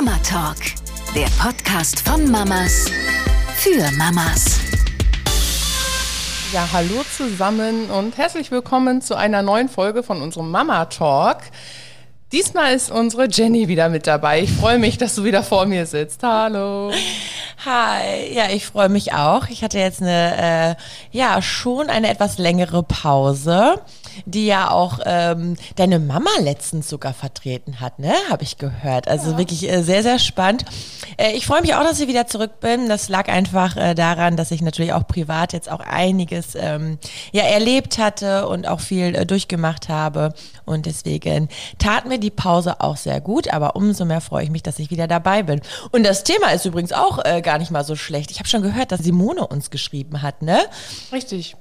Mama Talk, der Podcast von Mamas für Mamas. Ja, hallo zusammen und herzlich willkommen zu einer neuen Folge von unserem Mama Talk. Diesmal ist unsere Jenny wieder mit dabei. Ich freue mich, dass du wieder vor mir sitzt. Hallo. Hi, ja, ich freue mich auch. Ich hatte jetzt eine, äh, ja, schon eine etwas längere Pause, die ja auch ähm, deine Mama letztens sogar vertreten hat, ne? Habe ich gehört. Also ja. wirklich äh, sehr, sehr spannend. Äh, ich freue mich auch, dass ich wieder zurück bin. Das lag einfach äh, daran, dass ich natürlich auch privat jetzt auch einiges ähm, ja erlebt hatte und auch viel äh, durchgemacht habe. Und deswegen tat mir die Pause auch sehr gut, aber umso mehr freue ich mich, dass ich wieder dabei bin. Und das Thema ist übrigens auch äh, gar nicht mal so schlecht. Ich habe schon gehört, dass Simone uns geschrieben hat, ne? Richtig.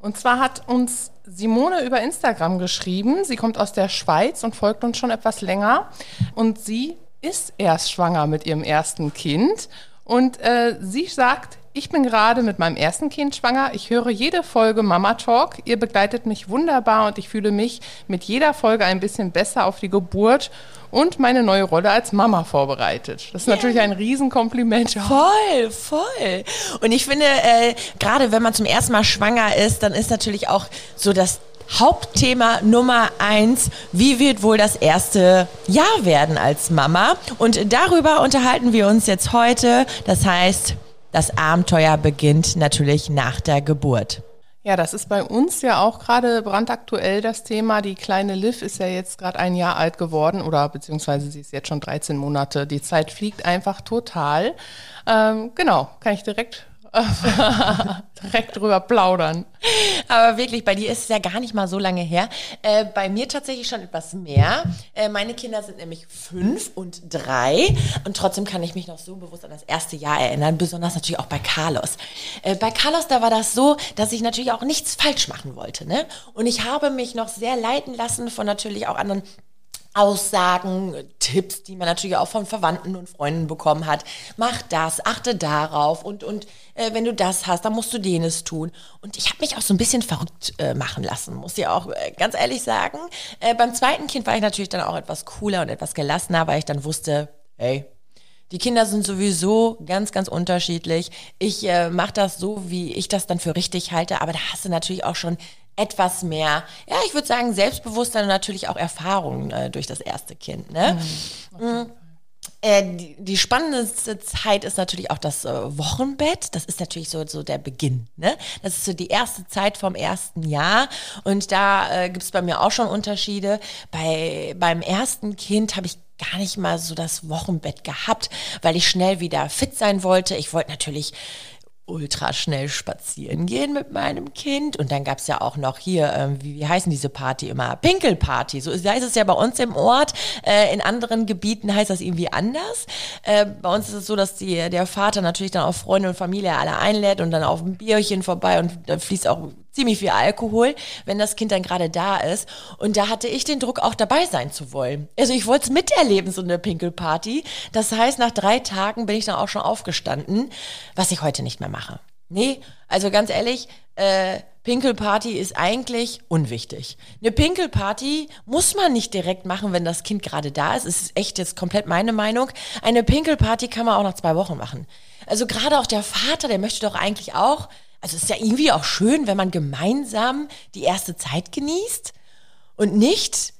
Und zwar hat uns Simone über Instagram geschrieben. Sie kommt aus der Schweiz und folgt uns schon etwas länger. Und sie ist erst schwanger mit ihrem ersten Kind. Und äh, sie sagt, ich bin gerade mit meinem ersten Kind schwanger. Ich höre jede Folge Mama Talk. Ihr begleitet mich wunderbar und ich fühle mich mit jeder Folge ein bisschen besser auf die Geburt und meine neue Rolle als Mama vorbereitet. Das ist yeah. natürlich ein Riesenkompliment. Voll, voll. Und ich finde, äh, gerade wenn man zum ersten Mal schwanger ist, dann ist natürlich auch so das Hauptthema Nummer eins. Wie wird wohl das erste Jahr werden als Mama? Und darüber unterhalten wir uns jetzt heute. Das heißt, das Abenteuer beginnt natürlich nach der Geburt. Ja, das ist bei uns ja auch gerade brandaktuell das Thema. Die kleine Liv ist ja jetzt gerade ein Jahr alt geworden oder beziehungsweise sie ist jetzt schon 13 Monate. Die Zeit fliegt einfach total. Ähm, genau, kann ich direkt direkt drüber plaudern. Aber wirklich, bei dir ist es ja gar nicht mal so lange her. Äh, bei mir tatsächlich schon etwas mehr. Äh, meine Kinder sind nämlich fünf und drei. Und trotzdem kann ich mich noch so bewusst an das erste Jahr erinnern. Besonders natürlich auch bei Carlos. Äh, bei Carlos, da war das so, dass ich natürlich auch nichts falsch machen wollte. Ne? Und ich habe mich noch sehr leiten lassen von natürlich auch anderen Aussagen, Tipps, die man natürlich auch von Verwandten und Freunden bekommen hat. Mach das, achte darauf und, und äh, wenn du das hast, dann musst du jenes tun. Und ich habe mich auch so ein bisschen verrückt äh, machen lassen, muss ich auch äh, ganz ehrlich sagen. Äh, beim zweiten Kind war ich natürlich dann auch etwas cooler und etwas gelassener, weil ich dann wusste, hey, die Kinder sind sowieso ganz, ganz unterschiedlich. Ich äh, mache das so, wie ich das dann für richtig halte, aber da hast du natürlich auch schon etwas mehr, ja, ich würde sagen, Selbstbewusstsein und natürlich auch Erfahrung äh, durch das erste Kind. Ne? Mhm. mhm. Äh, die, die, spannendste Zeit ist natürlich auch das äh, Wochenbett. Das ist natürlich so, so der Beginn. Ne? Das ist so die erste Zeit vom ersten Jahr. Und da äh, gibt es bei mir auch schon Unterschiede. Bei, beim ersten Kind habe ich gar nicht mal so das Wochenbett gehabt, weil ich schnell wieder fit sein wollte. Ich wollte natürlich ultra schnell spazieren gehen mit meinem Kind. Und dann gab es ja auch noch hier, ähm, wie, wie heißen diese Party immer? Pinkelparty. So heißt es ja bei uns im Ort. Äh, in anderen Gebieten heißt das irgendwie anders. Äh, bei uns ist es so, dass die, der Vater natürlich dann auch Freunde und Familie alle einlädt und dann auf ein Bierchen vorbei und da fließt auch ziemlich viel Alkohol, wenn das Kind dann gerade da ist. Und da hatte ich den Druck, auch dabei sein zu wollen. Also ich wollte es miterleben, so eine Pinkelparty. Das heißt, nach drei Tagen bin ich dann auch schon aufgestanden, was ich heute nicht mehr mache. Nee, also ganz ehrlich, äh, Pinkelparty ist eigentlich unwichtig. Eine Pinkelparty muss man nicht direkt machen, wenn das Kind gerade da ist. Es ist echt jetzt komplett meine Meinung. Eine Pinkelparty kann man auch nach zwei Wochen machen. Also gerade auch der Vater, der möchte doch eigentlich auch also es ist ja irgendwie auch schön, wenn man gemeinsam die erste Zeit genießt und nicht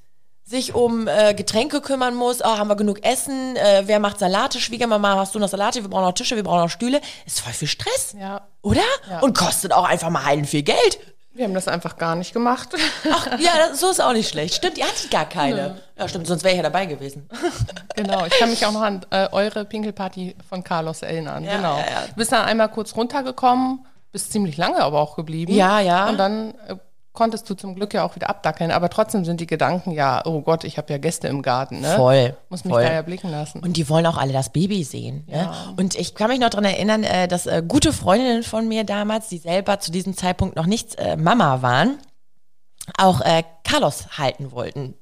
sich um äh, Getränke kümmern muss, oh, haben wir genug Essen, äh, wer macht Salate, Schwiegermama, hast du noch Salate, wir brauchen noch Tische, wir brauchen noch Stühle. Ist voll viel Stress, ja. oder? Ja. Und kostet auch einfach mal heilen viel Geld. Wir haben das einfach gar nicht gemacht. Ach ja, so ist auch nicht schlecht. Stimmt, ihr hattet gar keine. Nö. Ja, stimmt, sonst wäre ich ja dabei gewesen. Genau, ich kann mich auch noch an äh, eure Pinkelparty von Carlos erinnern. Ja, genau. Ja, ja. Du bist dann einmal kurz runtergekommen, bist ziemlich lange aber auch geblieben. Ja, ja. Und dann äh, konntest du zum Glück ja auch wieder abdackeln. Aber trotzdem sind die Gedanken ja, oh Gott, ich habe ja Gäste im Garten. Ne? Voll. Muss mich voll. da ja blicken lassen. Und die wollen auch alle das Baby sehen. Ne? Ja. Ne? Und ich kann mich noch daran erinnern, äh, dass äh, gute Freundinnen von mir damals, die selber zu diesem Zeitpunkt noch nicht äh, Mama waren, auch Carlos halten wollten.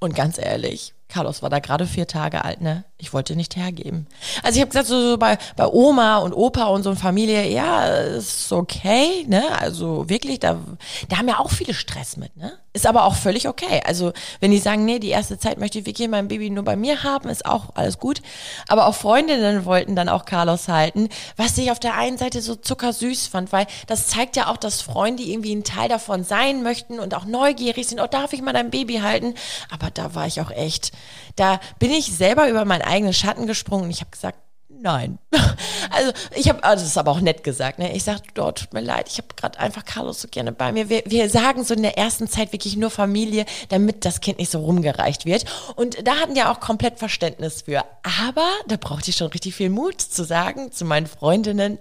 Und ganz ehrlich, Carlos war da gerade vier Tage alt, ne? Ich wollte nicht hergeben. Also ich habe gesagt, so, so bei, bei Oma und Opa und so eine Familie, ja, ist okay, ne? Also wirklich, da, da haben ja auch viele Stress mit, ne? Ist aber auch völlig okay. Also wenn die sagen, nee, die erste Zeit möchte ich wirklich mein Baby nur bei mir haben, ist auch alles gut. Aber auch Freundinnen wollten dann auch Carlos halten, was ich auf der einen Seite so zuckersüß fand, weil das zeigt ja auch, dass Freunde irgendwie ein Teil davon sein möchten und auch neugierig sind, oh, darf ich mal dein Baby halten? Aber da war ich auch echt da bin ich selber über meinen eigenen Schatten gesprungen und ich habe gesagt, nein. Also ich habe, also das ist aber auch nett gesagt, ne? Ich sage, dort tut mir leid, ich habe gerade einfach Carlos so gerne bei mir. Wir, wir sagen so in der ersten Zeit wirklich nur Familie, damit das Kind nicht so rumgereicht wird. Und da hatten ja auch komplett Verständnis für. Aber da brauchte ich schon richtig viel Mut zu sagen zu meinen Freundinnen,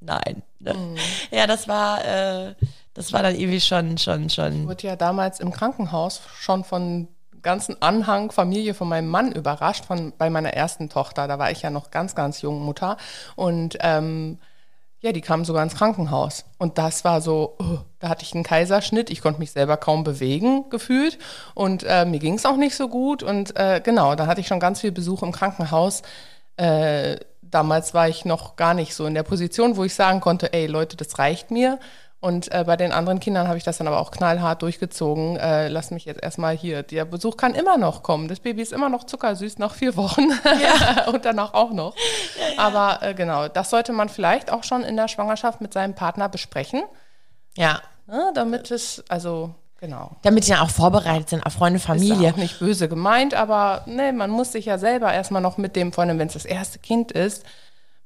nein. Ne? Mhm. Ja, das war. Äh, das war dann irgendwie schon, schon, schon. Ich wurde ja damals im Krankenhaus schon von ganzen Anhang Familie von meinem Mann überrascht, von, bei meiner ersten Tochter. Da war ich ja noch ganz, ganz jung Mutter. Und ähm, ja, die kam sogar ins Krankenhaus. Und das war so, oh, da hatte ich einen Kaiserschnitt. Ich konnte mich selber kaum bewegen, gefühlt. Und äh, mir ging es auch nicht so gut. Und äh, genau, da hatte ich schon ganz viel Besuch im Krankenhaus. Äh, damals war ich noch gar nicht so in der Position, wo ich sagen konnte, ey Leute, das reicht mir. Und äh, bei den anderen Kindern habe ich das dann aber auch knallhart durchgezogen. Äh, lass mich jetzt erstmal hier. Der Besuch kann immer noch kommen. Das Baby ist immer noch zuckersüß nach vier Wochen ja. und danach auch noch. Ja, ja. Aber äh, genau, das sollte man vielleicht auch schon in der Schwangerschaft mit seinem Partner besprechen. Ja. ja damit es, also Genau. Damit sie dann auch vorbereitet sind auf Freunde, Familie. Ist auch nicht böse gemeint, aber ne, man muss sich ja selber erstmal noch mit dem, vor allem wenn es das erste Kind ist,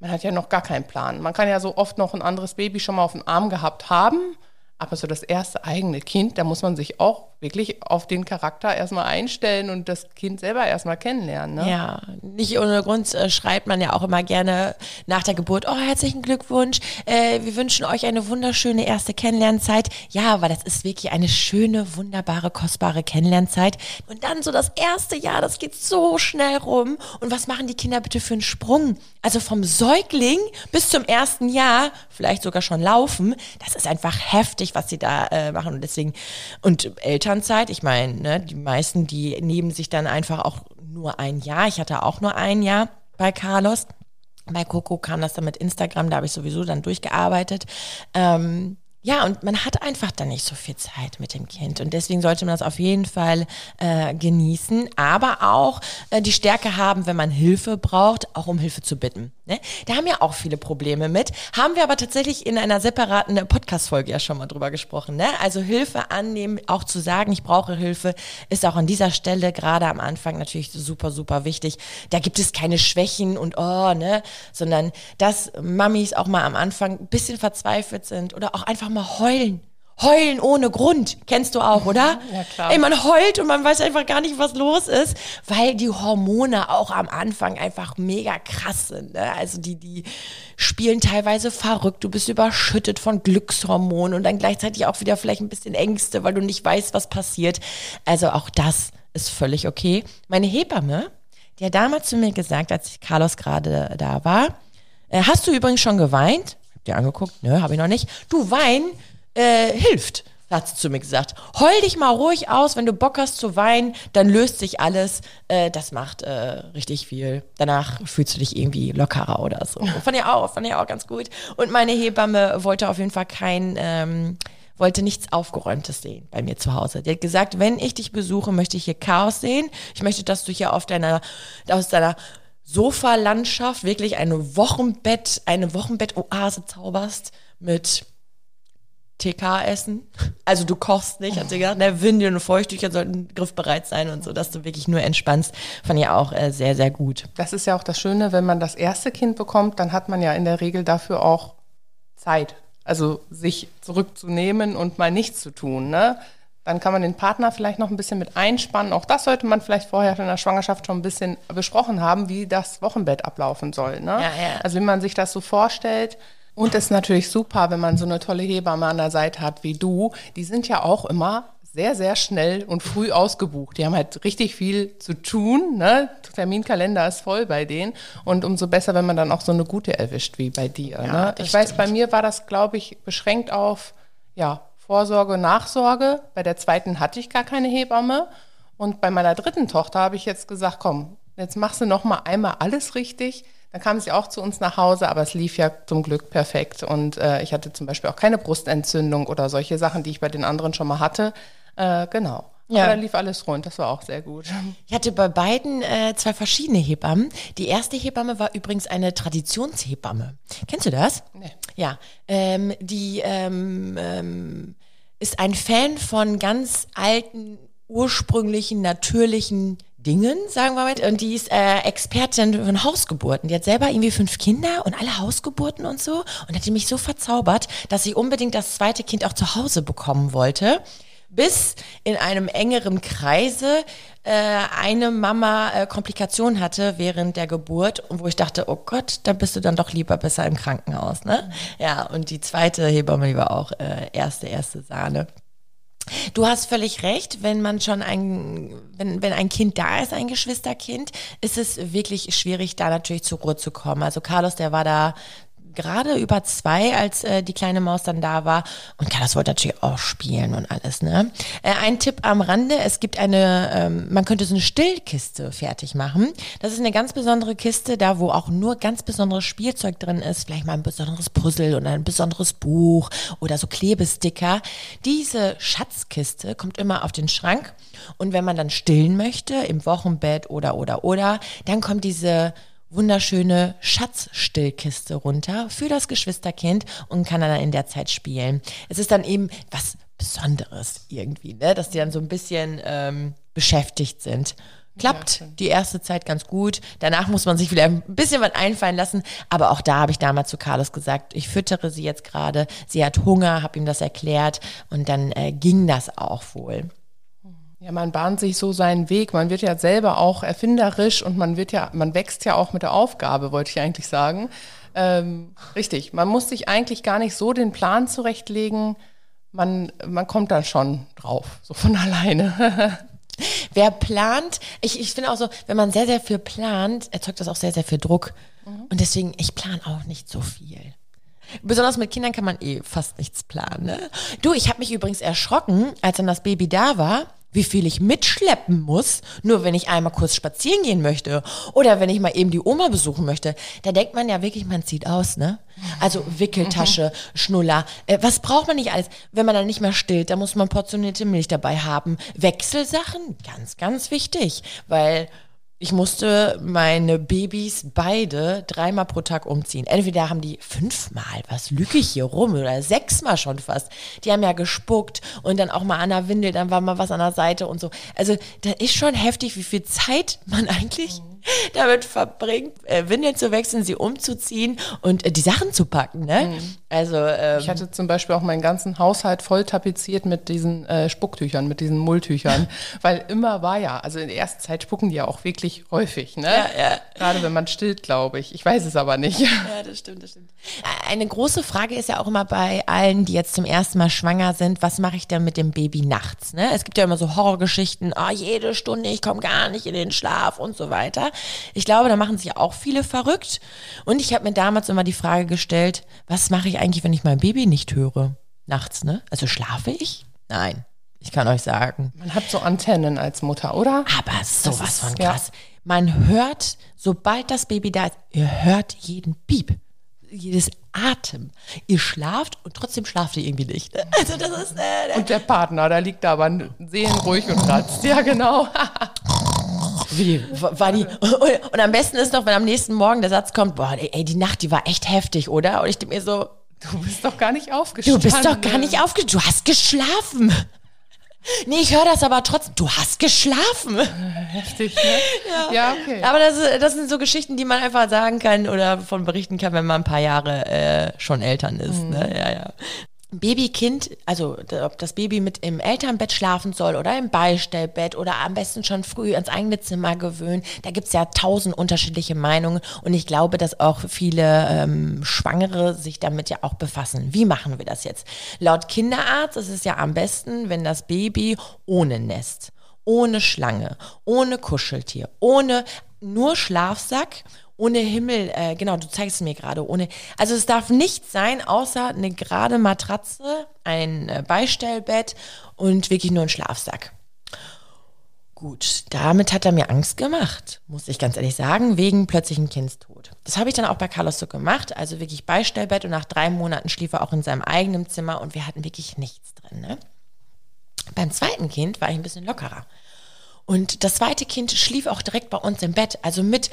man hat ja noch gar keinen Plan. Man kann ja so oft noch ein anderes Baby schon mal auf dem Arm gehabt haben, aber so das erste eigene Kind, da muss man sich auch wirklich auf den Charakter erstmal einstellen und das Kind selber erstmal kennenlernen. Ne? Ja, nicht ohne Grund äh, schreibt man ja auch immer gerne nach der Geburt, oh, herzlichen Glückwunsch, äh, wir wünschen euch eine wunderschöne erste Kennenlernzeit. Ja, weil das ist wirklich eine schöne, wunderbare, kostbare Kennenlernzeit. Und dann so das erste Jahr, das geht so schnell rum. Und was machen die Kinder bitte für einen Sprung? Also vom Säugling bis zum ersten Jahr, vielleicht sogar schon laufen, das ist einfach heftig, was sie da äh, machen. Und deswegen, und Eltern Elternzeit. Ich meine, ne, die meisten, die nehmen sich dann einfach auch nur ein Jahr. Ich hatte auch nur ein Jahr bei Carlos. Bei Coco kam das dann mit Instagram, da habe ich sowieso dann durchgearbeitet. Ähm, ja, und man hat einfach dann nicht so viel Zeit mit dem Kind. Und deswegen sollte man das auf jeden Fall äh, genießen, aber auch äh, die Stärke haben, wenn man Hilfe braucht, auch um Hilfe zu bitten. Ne? Da haben ja auch viele Probleme mit. Haben wir aber tatsächlich in einer separaten Podcast-Folge ja schon mal drüber gesprochen. Ne? Also Hilfe annehmen, auch zu sagen, ich brauche Hilfe, ist auch an dieser Stelle gerade am Anfang natürlich super, super wichtig. Da gibt es keine Schwächen und oh, ne, sondern dass Mamis auch mal am Anfang ein bisschen verzweifelt sind oder auch einfach mal heulen. Heulen ohne Grund. Kennst du auch, oder? Ja, klar. Ey, man heult und man weiß einfach gar nicht, was los ist, weil die Hormone auch am Anfang einfach mega krass sind. Ne? Also die, die spielen teilweise verrückt. Du bist überschüttet von Glückshormonen und dann gleichzeitig auch wieder vielleicht ein bisschen Ängste, weil du nicht weißt, was passiert. Also auch das ist völlig okay. Meine Hebamme, die hat damals zu mir gesagt, als Carlos gerade da war, äh, hast du übrigens schon geweint? Hab dir angeguckt, ne, habe ich noch nicht. Du weinen äh, hilft, hat sie zu mir gesagt. Heul dich mal ruhig aus, wenn du Bock hast zu weinen, dann löst sich alles. Äh, das macht äh, richtig viel. Danach fühlst du dich irgendwie lockerer oder so. Fand ich auch, fand ich auch ganz gut. Und meine Hebamme wollte auf jeden Fall kein, ähm, wollte nichts Aufgeräumtes sehen bei mir zu Hause. Die hat gesagt, wenn ich dich besuche, möchte ich hier Chaos sehen. Ich möchte, dass du hier auf deiner, aus deiner Sofalandschaft wirklich eine Wochenbett, eine Wochenbett-Oase zauberst mit TK essen. Also du kochst nicht, hat sie gesagt, ne, Windeln und Feuchttücher sollten griffbereit sein und so, dass du wirklich nur entspannst, fand ich auch äh, sehr, sehr gut. Das ist ja auch das Schöne, wenn man das erste Kind bekommt, dann hat man ja in der Regel dafür auch Zeit. Also sich zurückzunehmen und mal nichts zu tun. Ne? Dann kann man den Partner vielleicht noch ein bisschen mit einspannen. Auch das sollte man vielleicht vorher in der Schwangerschaft schon ein bisschen besprochen haben, wie das Wochenbett ablaufen soll. Ne? Ja, ja. Also wenn man sich das so vorstellt, und es ist natürlich super, wenn man so eine tolle Hebamme an der Seite hat wie du. Die sind ja auch immer sehr, sehr schnell und früh ausgebucht. Die haben halt richtig viel zu tun. Ne? Terminkalender ist voll bei denen. Und umso besser, wenn man dann auch so eine gute erwischt wie bei dir. Ja, ne? Ich stimmt. weiß, bei mir war das, glaube ich, beschränkt auf ja, Vorsorge, Nachsorge. Bei der zweiten hatte ich gar keine Hebamme. Und bei meiner dritten Tochter habe ich jetzt gesagt, komm, jetzt machst du noch mal einmal alles richtig. Dann kam sie auch zu uns nach Hause, aber es lief ja zum Glück perfekt. Und äh, ich hatte zum Beispiel auch keine Brustentzündung oder solche Sachen, die ich bei den anderen schon mal hatte. Äh, genau. Ja. Aber da lief alles rund, das war auch sehr gut. Ich hatte bei beiden äh, zwei verschiedene Hebammen. Die erste Hebamme war übrigens eine Traditionshebamme. Kennst du das? Nee. Ja, ähm, die ähm, ähm, ist ein Fan von ganz alten, ursprünglichen, natürlichen Dingen, sagen wir mal. Und die ist äh, Expertin von Hausgeburten. Die hat selber irgendwie fünf Kinder und alle Hausgeburten und so. Und hat die mich so verzaubert, dass sie unbedingt das zweite Kind auch zu Hause bekommen wollte. Bis in einem engeren Kreise äh, eine Mama äh, Komplikationen hatte während der Geburt und wo ich dachte, oh Gott, da bist du dann doch lieber besser im Krankenhaus, ne? Ja, und die zweite Hebamme, war auch äh, erste, erste Sahne. Du hast völlig recht, wenn man schon ein, wenn, wenn ein Kind da ist, ein Geschwisterkind, ist es wirklich schwierig, da natürlich zur Ruhe zu kommen. Also Carlos, der war da gerade über zwei, als äh, die kleine Maus dann da war. Und Carlos wollte natürlich auch spielen und alles, ne? Äh, ein Tipp am Rande, es gibt eine, ähm, man könnte so eine Stillkiste fertig machen. Das ist eine ganz besondere Kiste, da wo auch nur ganz besonderes Spielzeug drin ist, vielleicht mal ein besonderes Puzzle oder ein besonderes Buch oder so Klebesticker. Diese Schatzkiste kommt immer auf den Schrank und wenn man dann stillen möchte, im Wochenbett oder, oder, oder, dann kommt diese wunderschöne Schatzstillkiste runter für das Geschwisterkind und kann dann in der Zeit spielen. Es ist dann eben was Besonderes irgendwie, ne? dass die dann so ein bisschen ähm, beschäftigt sind. Klappt die erste Zeit ganz gut. Danach muss man sich wieder ein bisschen was einfallen lassen. Aber auch da habe ich damals zu Carlos gesagt, ich füttere sie jetzt gerade. Sie hat Hunger, habe ihm das erklärt und dann äh, ging das auch wohl. Ja, man bahnt sich so seinen Weg. Man wird ja selber auch erfinderisch und man wird ja, man wächst ja auch mit der Aufgabe, wollte ich eigentlich sagen. Ähm, richtig. Man muss sich eigentlich gar nicht so den Plan zurechtlegen. Man, man kommt dann schon drauf, so von alleine. Wer plant, ich, ich finde auch so, wenn man sehr, sehr viel plant, erzeugt das auch sehr, sehr viel Druck. Und deswegen, ich plane auch nicht so viel. Besonders mit Kindern kann man eh fast nichts planen. Ne? Du, ich habe mich übrigens erschrocken, als dann das Baby da war, wie viel ich mitschleppen muss, nur wenn ich einmal kurz spazieren gehen möchte oder wenn ich mal eben die Oma besuchen möchte. Da denkt man ja wirklich, man zieht aus, ne? Also Wickeltasche, Schnuller. Äh, was braucht man nicht alles? Wenn man dann nicht mehr stillt, da muss man portionierte Milch dabei haben. Wechselsachen, ganz, ganz wichtig, weil ich musste meine Babys beide dreimal pro Tag umziehen. Entweder haben die fünfmal, was lüge ich hier rum, oder sechsmal schon fast. Die haben ja gespuckt und dann auch mal an der Windel, dann war mal was an der Seite und so. Also da ist schon heftig, wie viel Zeit man eigentlich damit verbringt, äh, Windeln zu wechseln, sie umzuziehen und äh, die Sachen zu packen. Ne? Also ähm, Ich hatte zum Beispiel auch meinen ganzen Haushalt voll tapeziert mit diesen äh, Spucktüchern, mit diesen Mulltüchern. Weil immer war ja, also in der ersten Zeit spucken die ja auch wirklich häufig, ne? Ja, ja. Gerade wenn man stillt, glaube ich. Ich weiß es aber nicht. Ja, das stimmt, das stimmt. Eine große Frage ist ja auch immer bei allen, die jetzt zum ersten Mal schwanger sind, was mache ich denn mit dem Baby nachts? Ne? Es gibt ja immer so Horrorgeschichten, oh, jede Stunde, ich komme gar nicht in den Schlaf und so weiter. Ich glaube, da machen sich auch viele verrückt. Und ich habe mir damals immer die Frage gestellt, was mache ich eigentlich, wenn ich mein Baby nicht höre? Nachts, ne? Also schlafe ich? Nein. Ich kann euch sagen, Man hat so Antennen als Mutter, oder? aber sowas ist- von ja. krass. Man hört, sobald das Baby da ist, ihr hört jeden Piep, jedes Atem. Ihr schlaft und trotzdem schlaft ihr irgendwie nicht. Also das ist, äh, Und der Partner, da liegt da aber seelenruhig und kratzt. Ja, genau. wie, war die, und, und am besten ist noch, wenn am nächsten Morgen der Satz kommt, boah, ey, die Nacht, die war echt heftig, oder? Und ich denke mir so, Du bist doch gar nicht du aufgestanden. bist doch gar nicht aufgestanden, du hast geschlafen. Nee, ich höre das aber trotzdem, du hast geschlafen. Heftig, ne? Ja, okay. Aber das, das sind so Geschichten, die man einfach sagen kann oder von berichten kann, wenn man ein paar Jahre äh, schon Eltern ist. Ne? Ja, ja. Babykind, also ob das Baby mit im Elternbett schlafen soll oder im Beistellbett oder am besten schon früh ins eigene Zimmer gewöhnen, da gibt's ja tausend unterschiedliche Meinungen und ich glaube, dass auch viele ähm, Schwangere sich damit ja auch befassen. Wie machen wir das jetzt? Laut Kinderarzt ist es ja am besten, wenn das Baby ohne Nest, ohne Schlange, ohne Kuscheltier, ohne nur Schlafsack ohne Himmel, äh, genau, du zeigst es mir gerade, ohne, also es darf nichts sein, außer eine gerade Matratze, ein äh, Beistellbett und wirklich nur ein Schlafsack. Gut, damit hat er mir Angst gemacht, muss ich ganz ehrlich sagen, wegen plötzlichen Kindstod. Das habe ich dann auch bei Carlos so gemacht, also wirklich Beistellbett und nach drei Monaten schlief er auch in seinem eigenen Zimmer und wir hatten wirklich nichts drin. Ne? Beim zweiten Kind war ich ein bisschen lockerer. Und das zweite Kind schlief auch direkt bei uns im Bett, also mit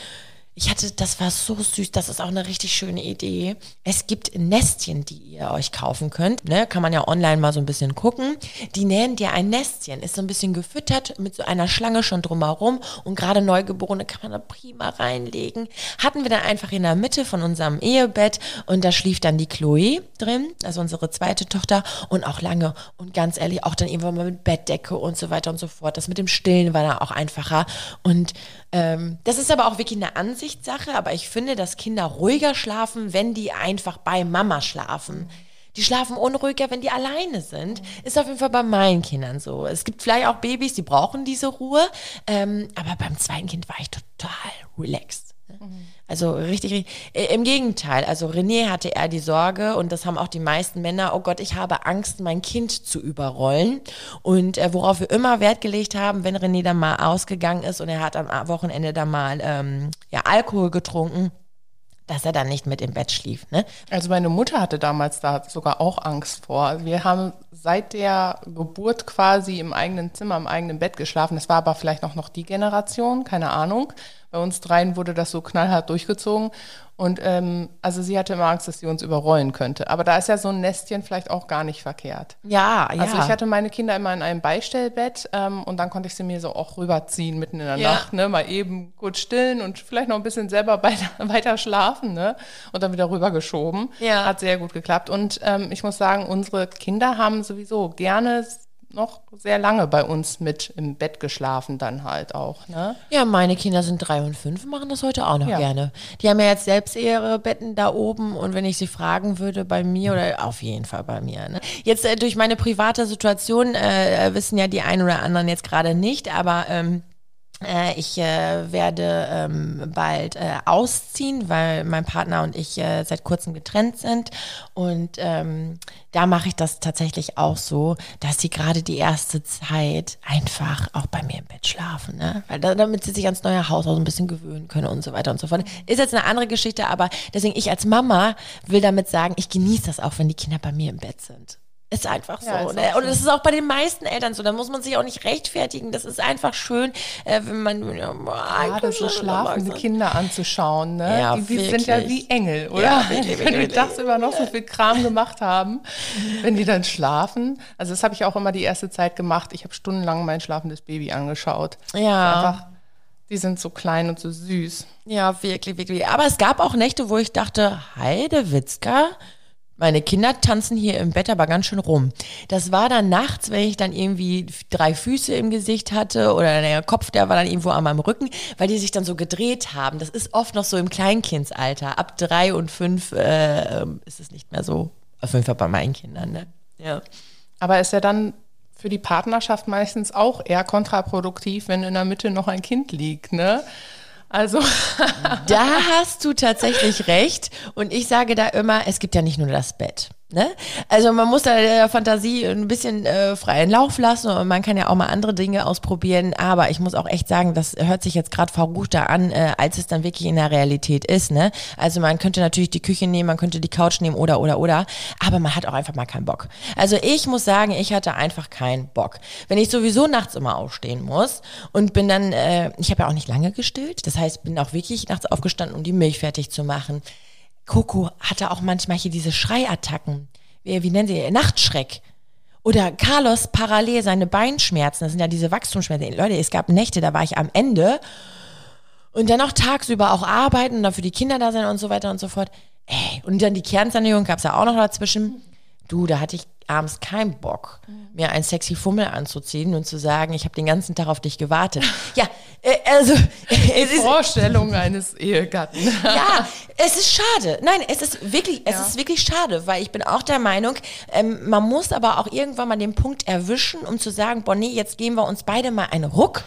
ich hatte, das war so süß, das ist auch eine richtig schöne Idee. Es gibt Nestchen, die ihr euch kaufen könnt. Ne? Kann man ja online mal so ein bisschen gucken. Die nähen dir ein Nestchen, ist so ein bisschen gefüttert mit so einer Schlange schon drumherum und gerade Neugeborene kann man da prima reinlegen. Hatten wir dann einfach in der Mitte von unserem Ehebett und da schlief dann die Chloe drin, also unsere zweite Tochter und auch lange und ganz ehrlich auch dann irgendwann mal mit Bettdecke und so weiter und so fort. Das mit dem Stillen war da auch einfacher und ähm, das ist aber auch wirklich eine Ansichtssache, aber ich finde, dass Kinder ruhiger schlafen, wenn die einfach bei Mama schlafen. Die schlafen unruhiger, wenn die alleine sind. Ist auf jeden Fall bei meinen Kindern so. Es gibt vielleicht auch Babys, die brauchen diese Ruhe. Ähm, aber beim zweiten Kind war ich total relaxed. Mhm. Also richtig, richtig, äh, im Gegenteil. Also René hatte eher die Sorge und das haben auch die meisten Männer, oh Gott, ich habe Angst, mein Kind zu überrollen. Und äh, worauf wir immer Wert gelegt haben, wenn René dann mal ausgegangen ist und er hat am Wochenende dann mal ähm, ja, Alkohol getrunken, dass er dann nicht mit im Bett schlief. Ne? Also meine Mutter hatte damals da sogar auch Angst vor. Wir haben seit der Geburt quasi im eigenen Zimmer, im eigenen Bett geschlafen. Das war aber vielleicht auch noch die Generation, keine Ahnung. Bei uns dreien wurde das so knallhart durchgezogen. Und ähm, also sie hatte immer Angst, dass sie uns überrollen könnte. Aber da ist ja so ein Nestchen vielleicht auch gar nicht verkehrt. Ja, ja. Also ich hatte meine Kinder immer in einem Beistellbett ähm, und dann konnte ich sie mir so auch rüberziehen mitten in der ja. Nacht, ne? Mal eben kurz stillen und vielleicht noch ein bisschen selber weiter, weiter schlafen, ne? Und dann wieder rübergeschoben. Ja. Hat sehr gut geklappt. Und ähm, ich muss sagen, unsere Kinder haben sowieso gerne noch sehr lange bei uns mit im Bett geschlafen dann halt auch. Ne? Ja, meine Kinder sind drei und fünf, machen das heute auch noch ja. gerne. Die haben ja jetzt selbst ihre Betten da oben und wenn ich sie fragen würde, bei mir oder auf jeden Fall bei mir. Ne? Jetzt äh, durch meine private Situation äh, wissen ja die einen oder anderen jetzt gerade nicht, aber ähm, äh, ich äh, werde ähm, bald äh, ausziehen, weil mein Partner und ich äh, seit kurzem getrennt sind. Und ähm, da mache ich das tatsächlich auch so, dass sie gerade die erste Zeit einfach auch bei mir im Bett schlafen. Ne? Weil da, damit sie sich ans neue Haus auch so ein bisschen gewöhnen können und so weiter und so fort. Ist jetzt eine andere Geschichte, aber deswegen ich als Mama will damit sagen, ich genieße das auch, wenn die Kinder bei mir im Bett sind. Ist einfach so. Ja, ist ne? Und das ist auch bei den meisten Eltern so. Da muss man sich auch nicht rechtfertigen. Das ist einfach schön, äh, wenn man ja, Gerade so schlafende Kinder anzuschauen. Ne? Ja, die, die sind ja wie Engel, oder? Ja, wirklich, wenn die tagsüber noch so viel Kram gemacht haben, wenn die dann schlafen. Also das habe ich auch immer die erste Zeit gemacht. Ich habe stundenlang mein schlafendes Baby angeschaut. Ja. Die sind so klein und so süß. Ja, wirklich, wirklich. Aber es gab auch Nächte, wo ich dachte, Heidewitzka, meine Kinder tanzen hier im Bett aber ganz schön rum. Das war dann nachts, wenn ich dann irgendwie drei Füße im Gesicht hatte oder der Kopf, der war dann irgendwo an meinem Rücken, weil die sich dann so gedreht haben. Das ist oft noch so im Kleinkindsalter. Ab drei und fünf äh, ist es nicht mehr so. Auf jeden Fall bei meinen Kindern, ne? Ja. Aber ist ja dann für die Partnerschaft meistens auch eher kontraproduktiv, wenn in der Mitte noch ein Kind liegt, ne? Also. da hast du tatsächlich recht. Und ich sage da immer, es gibt ja nicht nur das Bett. Ne? Also man muss da der Fantasie ein bisschen äh, freien Lauf lassen und man kann ja auch mal andere Dinge ausprobieren. Aber ich muss auch echt sagen, das hört sich jetzt gerade verruchter an, äh, als es dann wirklich in der Realität ist. Ne? Also man könnte natürlich die Küche nehmen, man könnte die Couch nehmen oder oder oder. Aber man hat auch einfach mal keinen Bock. Also ich muss sagen, ich hatte einfach keinen Bock. Wenn ich sowieso nachts immer aufstehen muss und bin dann, äh, ich habe ja auch nicht lange gestillt. Das heißt, bin auch wirklich nachts aufgestanden, um die Milch fertig zu machen Coco hatte auch manchmal hier diese Schreiattacken. Wie, wie nennen sie Nachtschreck. Oder Carlos parallel seine Beinschmerzen. Das sind ja diese Wachstumsschmerzen. Leute, es gab Nächte, da war ich am Ende. Und dann auch tagsüber auch arbeiten und dann für die Kinder da sein und so weiter und so fort. Ey, und dann die Kernsanierung gab es ja auch noch dazwischen. Du, da hatte ich abends keinen Bock, mir ein sexy Fummel anzuziehen und zu sagen, ich habe den ganzen Tag auf dich gewartet. Ja, äh, also die Vorstellung eines Ehegatten. ja, es ist schade. Nein, es ist wirklich, es ja. ist wirklich schade, weil ich bin auch der Meinung, ähm, man muss aber auch irgendwann mal den Punkt erwischen, um zu sagen, Bonnie, jetzt geben wir uns beide mal einen Ruck,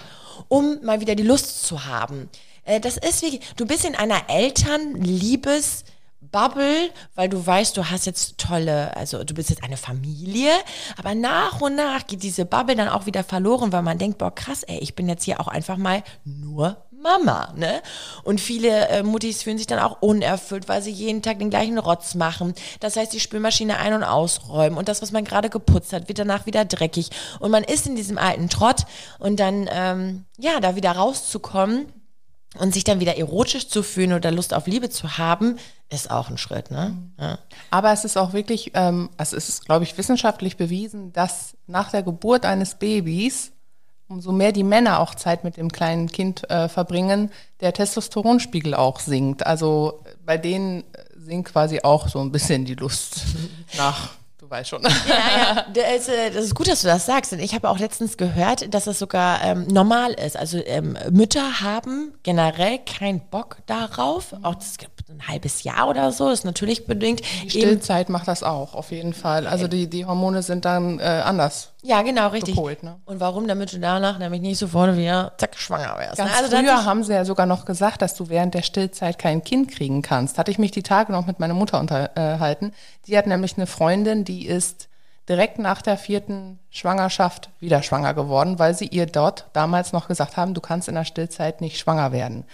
um mal wieder die Lust zu haben. Äh, das ist wie, du bist in einer Elternliebes Bubble, weil du weißt, du hast jetzt tolle, also du bist jetzt eine Familie, aber nach und nach geht diese Bubble dann auch wieder verloren, weil man denkt, boah, krass, ey, ich bin jetzt hier auch einfach mal nur Mama, ne? Und viele äh, Muttis fühlen sich dann auch unerfüllt, weil sie jeden Tag den gleichen Rotz machen. Das heißt, die Spülmaschine ein- und ausräumen und das, was man gerade geputzt hat, wird danach wieder dreckig. Und man ist in diesem alten Trott und dann, ähm, ja, da wieder rauszukommen und sich dann wieder erotisch zu fühlen oder Lust auf Liebe zu haben, ist auch ein Schritt, ne? Ja. Aber es ist auch wirklich, ähm, also es ist, glaube ich, wissenschaftlich bewiesen, dass nach der Geburt eines Babys, umso mehr die Männer auch Zeit mit dem kleinen Kind äh, verbringen, der Testosteronspiegel auch sinkt. Also bei denen sinkt quasi auch so ein bisschen die Lust nach, du weißt schon. Ja, ja. Das ist, äh, das ist gut, dass du das sagst. Denn ich habe auch letztens gehört, dass das sogar ähm, normal ist. Also ähm, Mütter haben generell keinen Bock darauf. Auch das ein halbes Jahr oder so, ist natürlich bedingt. Die Stillzeit macht das auch, auf jeden Fall. Also die, die Hormone sind dann äh, anders. ja, genau, richtig. gepolt, ne? Und warum? Damit du danach nämlich nicht sofort wieder zack schwanger wärst. Ganz ne? Also früher haben sie ja sogar noch gesagt, dass du während der Stillzeit kein Kind kriegen kannst. Hatte ich mich die Tage noch mit meiner Mutter unterhalten. Die hat nämlich eine Freundin, die ist direkt nach der vierten Schwangerschaft wieder schwanger geworden, weil sie ihr dort damals noch gesagt haben, du kannst in der Stillzeit nicht schwanger werden.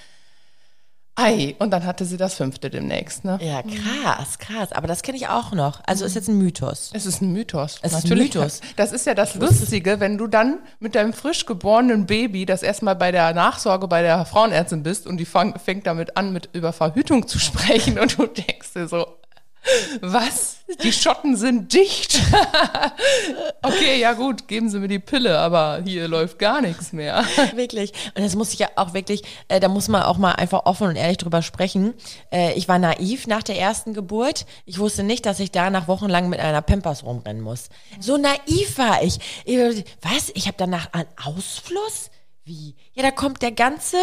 Ei, und dann hatte sie das fünfte demnächst. Ne? Ja, krass, krass. Aber das kenne ich auch noch. Also ist jetzt ein Mythos. Es ist ein Mythos. Es ist ein Mythos. Das ist ja das Lustige, wenn du dann mit deinem frisch geborenen Baby das erstmal bei der Nachsorge bei der Frauenärztin bist und die fang, fängt damit an, mit über Verhütung zu sprechen und du denkst dir so, was? Die Schotten sind dicht. okay, ja gut, geben Sie mir die Pille, aber hier läuft gar nichts mehr. Wirklich. Und das muss ich ja auch wirklich, äh, da muss man auch mal einfach offen und ehrlich drüber sprechen. Äh, ich war naiv nach der ersten Geburt. Ich wusste nicht, dass ich danach wochenlang mit einer Pampers rumrennen muss. So naiv war ich was? Ich habe danach einen Ausfluss? Wie? Ja, da kommt der ganze.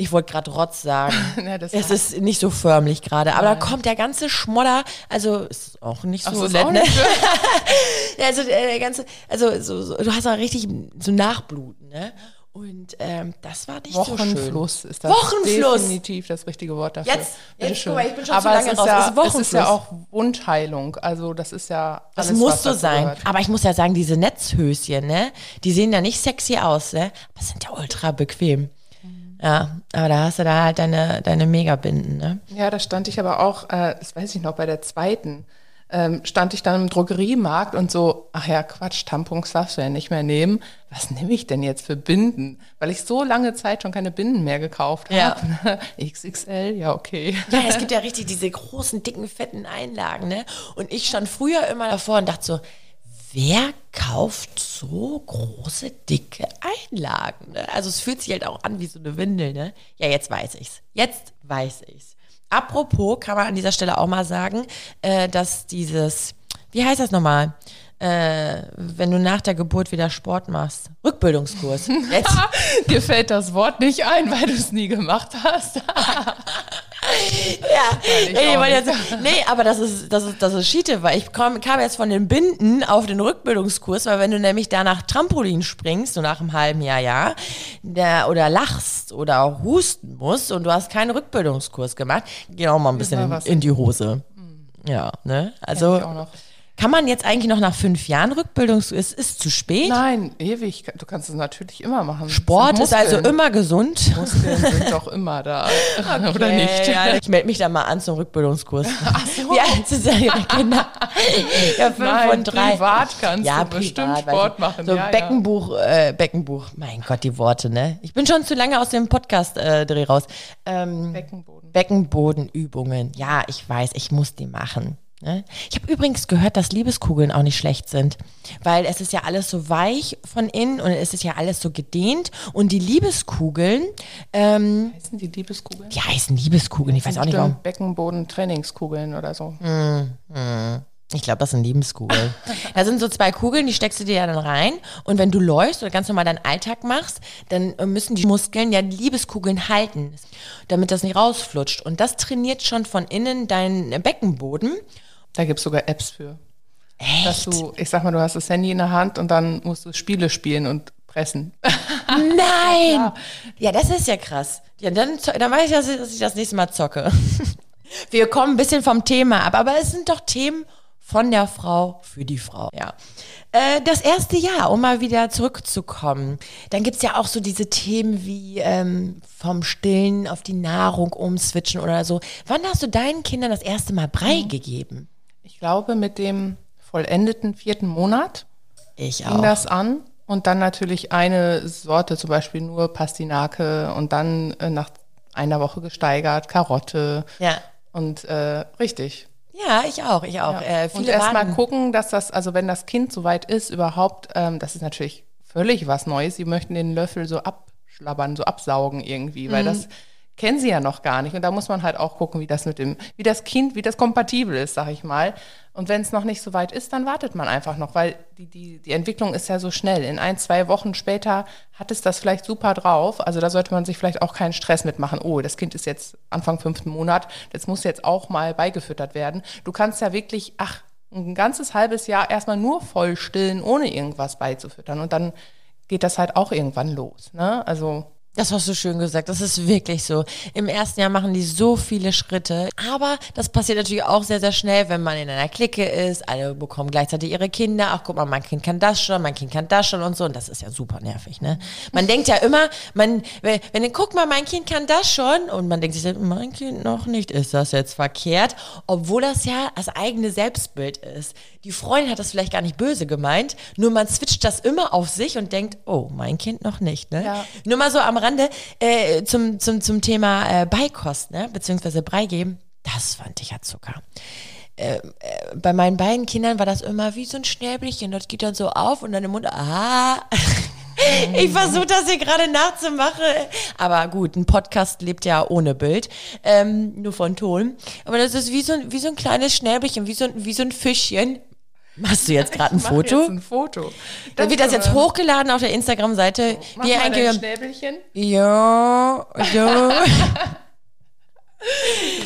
Ich wollte gerade Rotz sagen. Ja, das es ist nicht so förmlich gerade, aber da kommt der ganze Schmodder, also ist auch nicht so Ach, ist nett, ne? Ja, also äh, der ganze, also so, so, du hast auch richtig so Nachbluten, ne? Und ähm, das war nicht so schön. Wochenfluss ist das Wochenfluss. definitiv das richtige Wort dafür. Jetzt- jetzt, Bitteschön. guck mal, ich bin schon Aber zu lange es ist raus. Ja, Es ist ja Wochenfluss. auch Wundheilung. Also das ist ja Das alles, muss was so sein. gehört. Aber ich muss ja sagen, diese Netzhöschen, ne, die sehen ja nicht sexy aus, ne? Aber sind ja ultra bequem. Ja, aber da hast du da halt deine, deine Megabinden, ne? Ja, da stand ich aber auch, äh, das weiß ich noch, bei der zweiten, ähm, stand ich dann im Drogeriemarkt und so, ach ja, Quatsch, Tampons darfst du ja nicht mehr nehmen. Was nehme ich denn jetzt für Binden? Weil ich so lange Zeit schon keine Binden mehr gekauft Ja. habe. XXL, ja, okay. Ja, es gibt ja richtig diese großen, dicken, fetten Einlagen, ne? Und ich stand früher immer davor und dachte so, wer kauft so große, dicke Einlagen? Ne? Also es fühlt sich halt auch an wie so eine Windel, ne? Ja, jetzt weiß ich's. Jetzt weiß ich's. Apropos kann man an dieser Stelle auch mal sagen, äh, dass dieses, wie heißt das nochmal? Äh, wenn du nach der Geburt wieder Sport machst. Rückbildungskurs. Dir fällt das Wort nicht ein, weil du es nie gemacht hast. Ja, ich weil nicht. jetzt, nee, aber das ist, das ist, das ist Schiete, weil ich kam, kam jetzt von den Binden auf den Rückbildungskurs, weil wenn du nämlich danach Trampolin springst, so nach einem halben Jahr, ja, der, oder lachst oder auch husten musst und du hast keinen Rückbildungskurs gemacht, geh auch mal ein bisschen in, in die Hose. Ja, ne, also, ich. Kann man jetzt eigentlich noch nach fünf Jahren Rückbildungskurs, es ist zu spät? Nein, ewig. Du kannst es natürlich immer machen. Sport ist also immer gesund. Muskeln sind doch immer da. Oder nicht? Ja, ich melde mich da mal an zum Rückbildungskurs. Ach so. Wie alt sind deine Kinder? Ja, fünf Nein, und drei. privat kannst ja, du bestimmt privat, weiß Sport machen. So ja, ja. Beckenbuch, äh, Beckenbuch. Mein Gott, die Worte, ne? Ich bin schon zu lange aus dem Podcast-Dreh raus. Ähm, Beckenboden. Beckenbodenübungen. Ja, ich weiß, ich muss die machen. Ne? Ich habe übrigens gehört, dass Liebeskugeln auch nicht schlecht sind, weil es ist ja alles so weich von innen und es ist ja alles so gedehnt und die Liebeskugeln, ähm, Heißen die Liebeskugeln? die heißen Liebeskugeln, ich weiß auch nicht warum. Beckenboden-Trainingskugeln oder so. Ich glaube, das sind Liebeskugeln. da sind so zwei Kugeln, die steckst du dir ja dann rein. Und wenn du läufst oder ganz normal deinen Alltag machst, dann äh, müssen die Muskeln ja die Liebeskugeln halten, damit das nicht rausflutscht. Und das trainiert schon von innen deinen Beckenboden. Da gibt es sogar Apps für. Dass Echt? du, ich sag mal, du hast das Handy in der Hand und dann musst du Spiele spielen und pressen. Nein! Ja. das ist ja krass. Ja, dann, dann weiß ich, dass ich, dass ich das nächste Mal zocke. Wir kommen ein bisschen vom Thema ab, aber es sind doch Themen von der Frau für die Frau. Ja. Äh, das erste Jahr, um mal wieder zurückzukommen. Dann gibt es ja auch so diese Themen wie ähm, vom Stillen auf die Nahrung umswitchen oder so. Wann hast du deinen Kindern das erste Mal Brei Mhm. gegeben? Ich glaube, mit dem vollendeten vierten Monat Ich fing das an. Und dann natürlich eine Sorte, zum Beispiel nur Pastinake und dann äh, nach einer Woche gesteigert, Karotte. Ja. Und äh, richtig. Ja, ich auch, ich auch. Ja. Äh, und viele erst mal warten. gucken, dass das, also wenn das Kind soweit ist, überhaupt, ähm, das ist natürlich völlig was Neues. Sie möchten den Löffel so abschlabbern, so absaugen irgendwie, Mhm. weil das kennen sie ja noch gar nicht. Und da muss man halt auch gucken, wie das mit dem, wie das Kind, wie das kompatibel ist, sag ich mal. Und wenn es noch nicht so weit ist, dann wartet man einfach noch, weil die, die, die Entwicklung ist ja so schnell. In ein, zwei Wochen später hat es das vielleicht super drauf. Also da sollte man sich vielleicht auch keinen Stress mitmachen. Oh, das Kind ist jetzt Anfang fünften Monat, das muss jetzt auch mal beigefüttert werden. Du kannst ja wirklich, ach, ein ganzes halbes Jahr erstmal nur voll stillen, ohne irgendwas beizufüttern. Und dann geht das halt auch irgendwann los. Ne? Also Das hast du schön gesagt. Das ist wirklich so. Im ersten Jahr machen die so viele Schritte. Aber das passiert natürlich auch sehr, sehr schnell, wenn man in einer Clique ist. Alle bekommen gleichzeitig ihre Kinder. Ach, guck mal, mein Kind kann das schon, mein Kind kann das schon und so. Und das ist ja super nervig, ne? Man denkt ja immer, man, wenn, wenn guck mal, mein Kind kann das schon. Und man denkt sich, dann, mein Kind noch nicht. Ist das jetzt verkehrt? Obwohl das ja das eigene Selbstbild ist. Die Freundin hat das vielleicht gar nicht böse gemeint. Nur man switcht das immer auf sich und denkt, oh, mein Kind noch nicht, ne? Ja. Nur mal so am Rande äh, zum, zum, zum Thema äh, Beikost, ne? beziehungsweise Brei geben. Das fand ich ja Zucker. Äh, äh, bei meinen beiden Kindern war das immer wie so ein Schnäbelchen. Das geht dann so auf und dann im Mund. Ah. Ich versuche das hier gerade nachzumachen. Aber gut, ein Podcast lebt ja ohne Bild, ähm, nur von Ton. Aber das ist wie so, ein- wie so ein kleines Schnäbelchen, wie so, wie so ein Fischchen. Machst du jetzt gerade ein Foto? Jetzt ein Foto. Dann wird das jetzt hochgeladen auf der Instagram-Seite. Mach Wie mal ein Schnäbelchen. ja, so.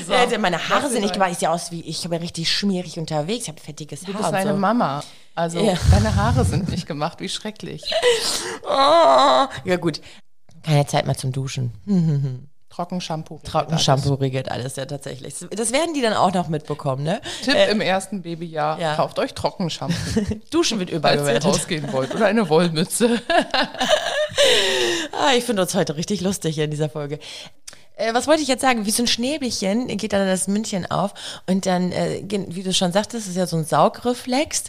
So. Äh, Meine Haare sind nicht gemacht. Ich sehe aus wie, ich bin richtig schmierig unterwegs. Ich habe fettiges Du Haar. bist und deine so. Mama. Also Ja. deine Haare sind nicht gemacht. Wie schrecklich. Oh. Ja gut. Keine Zeit mehr zum Duschen. Trockenshampoo. Trockenshampoo regelt alles ja tatsächlich. Das werden die dann auch noch mitbekommen, ne? Tipp im ersten Babyjahr. ja. Kauft euch Trockenshampoo, Duschen wird falls ihr überbewertet. rausgehen wollt. Oder eine Wollmütze. Ah, ich finde uns heute richtig lustig hier in dieser Folge. Äh, was wollte ich jetzt sagen? Wie so ein Schnäbelchen geht dann das Mündchen auf und dann, äh, wie du schon sagtest, ist ja so ein Saugreflex.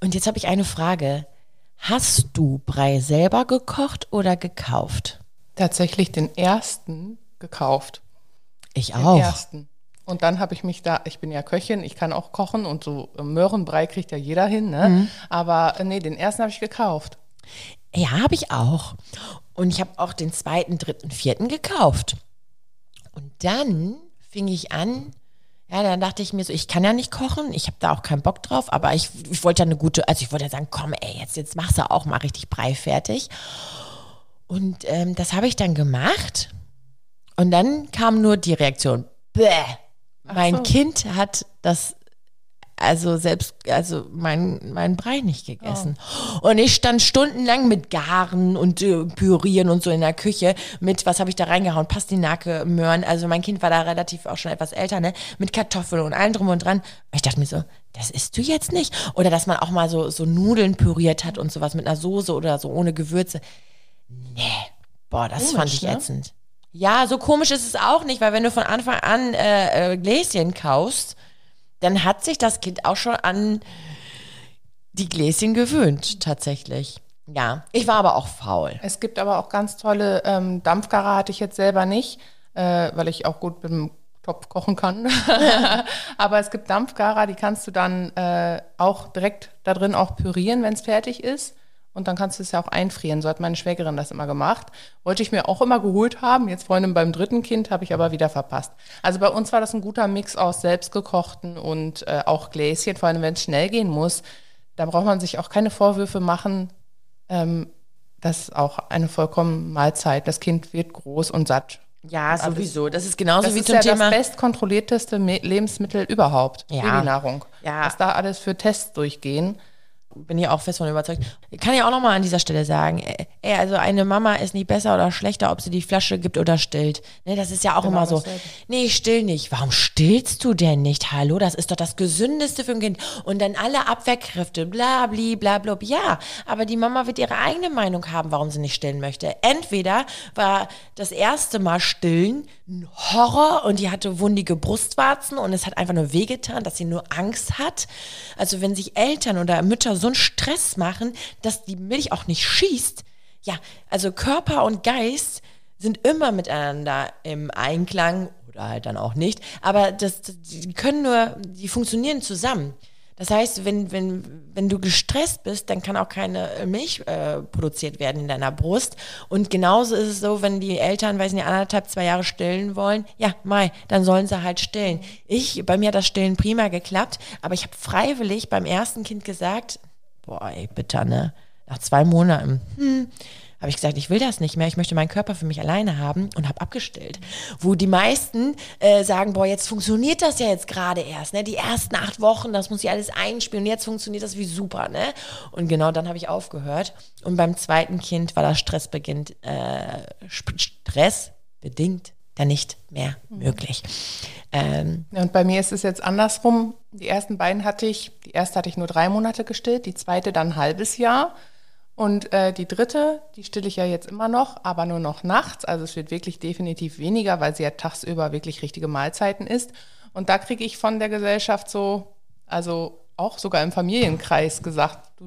Und jetzt habe ich eine Frage. Hast du Brei selber gekocht oder gekauft? Tatsächlich den ersten gekauft. Ich Den auch. ersten. Und dann habe ich mich da, ich bin ja Köchin, ich kann auch kochen und so äh, Möhrenbrei kriegt ja jeder hin, ne? Mhm. Aber äh, nee, den ersten habe ich gekauft. Ja, habe ich auch. Und ich habe auch den zweiten, dritten, vierten gekauft. Und dann fing ich an, ja, dann dachte ich mir so, ich kann ja nicht kochen, ich habe da auch keinen Bock drauf, aber ich, ich wollte ja eine gute, also ich wollte ja sagen, komm, ey, jetzt, jetzt machst du auch mal richtig Brei fertig. Und ähm, das habe ich dann gemacht. Und dann kam nur die Reaktion, bäh. Mein so. Kind hat das also selbst, also mein, mein Brei nicht gegessen. Und ich stand stundenlang mit Garen und äh, Pürieren und so in der Küche mit, was habe ich da reingehauen? Pastinake, Möhren. Also mein Kind war da relativ auch schon etwas älter, ne? Mit Kartoffeln und allem drum und dran. Und ich dachte mir so, das isst du jetzt nicht? Oder dass man auch mal so, so Nudeln püriert hat und sowas mit einer Soße oder so ohne Gewürze. Nee. Boah, das Komisch, fand ich ne? ätzend. Ja, so komisch ist es auch nicht, weil wenn du von Anfang an äh, äh, Gläschen kaufst, dann hat sich das Kind auch schon an die Gläschen gewöhnt, tatsächlich. Ja, ich war aber auch faul. Es gibt aber auch ganz tolle ähm, Dampfgarer, hatte ich jetzt selber nicht, äh, weil ich auch gut mit dem Topf kochen kann. aber es gibt Dampfgarer, die kannst du dann äh, auch direkt da drin auch pürieren, wenn es fertig ist. Und dann kannst du es ja auch einfrieren. So hat meine Schwägerin das immer gemacht. Wollte ich mir auch immer geholt haben. Jetzt Freundin beim dritten Kind habe ich aber wieder verpasst. Also bei uns war das ein guter Mix aus selbstgekochten und äh, auch Gläschen, vor allem wenn es schnell gehen muss. Da braucht man sich auch keine Vorwürfe machen, ähm, das ist auch eine vollkommen Mahlzeit. Das Kind wird groß und satt. Ja, sowieso. Das ist genauso Das wie ist zum ja Thema. das bestkontrollierteste Lebensmittel überhaupt. Ja. Babynahrung. Ja. Was da alles für Tests durchgehen. Bin ich auch fest von überzeugt. Kann ich auch nochmal an dieser Stelle sagen, äh, ey, also eine Mama ist nicht besser oder schlechter, ob sie die Flasche gibt oder stillt. Ne, das ist ja auch Genau immer so. Nee, ich still nicht. Warum stillst du denn nicht? Hallo, das ist doch das Gesündeste für ein Kind. Und dann alle Abwehrkräfte, bla, bli, bla, blub. Ja, aber die Mama wird ihre eigene Meinung haben, warum sie nicht stillen möchte. Entweder war das erste Mal stillen ein Horror und die hatte wundige Brustwarzen und es hat einfach nur wehgetan, dass sie nur Angst hat. Also wenn sich Eltern oder Mütter so einen Stress machen, dass die Milch auch nicht schießt, ja, also Körper und Geist sind immer miteinander im Einklang oder halt dann auch nicht, aber das, die können nur, die funktionieren zusammen. Das heißt, wenn, wenn, wenn du gestresst bist, dann kann auch keine Milch äh, produziert werden in deiner Brust. Und genauso ist es so, wenn die Eltern, weiß nicht, anderthalb, zwei Jahre stillen wollen, ja, Mai, dann sollen sie halt stillen. Ich, bei mir hat das Stillen prima geklappt, aber ich habe freiwillig beim ersten Kind gesagt, boah, ey, bitte, ne? Nach zwei Monaten, hm, habe ich gesagt, ich will das nicht mehr, ich möchte meinen Körper für mich alleine haben und habe abgestillt. Wo die meisten äh, sagen, boah, jetzt funktioniert das ja jetzt gerade erst, ne? Die ersten acht Wochen, das muss ich alles einspielen und jetzt funktioniert das wie super, ne? Und genau dann habe ich aufgehört. Und beim zweiten Kind war das Stressbeginn, äh, Sp- stressbedingt dann nicht mehr möglich. Ähm, Ja, Und bei mir ist es jetzt andersrum. Die ersten beiden hatte ich, die erste hatte ich nur drei Monate gestillt, die zweite dann ein halbes Jahr. Und äh, die dritte, die stille ich ja jetzt immer noch, aber nur noch nachts. Also es wird wirklich definitiv weniger, weil sie ja tagsüber wirklich richtige Mahlzeiten isst. Und da kriege ich von der Gesellschaft so, also auch sogar im Familienkreis gesagt, du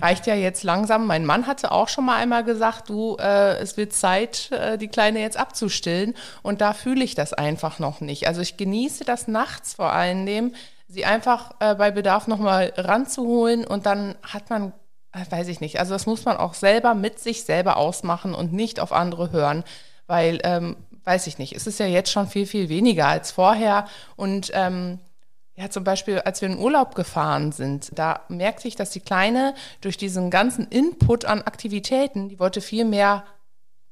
reicht ja jetzt langsam. Mein Mann hatte auch schon mal einmal gesagt, du, äh, es wird Zeit, äh, die Kleine jetzt abzustillen. Und da fühle ich das einfach noch nicht. Also ich genieße das nachts vor allem, sie einfach äh, bei Bedarf nochmal ranzuholen und dann hat man, äh, weiß ich nicht, also das muss man auch selber mit sich selber ausmachen und nicht auf andere hören, weil, ähm, weiß ich nicht, es ist ja jetzt schon viel, viel weniger als vorher und ähm, ja, zum Beispiel, als wir in Urlaub gefahren sind, da merkte ich, dass die Kleine durch diesen ganzen Input an Aktivitäten, die wollte viel mehr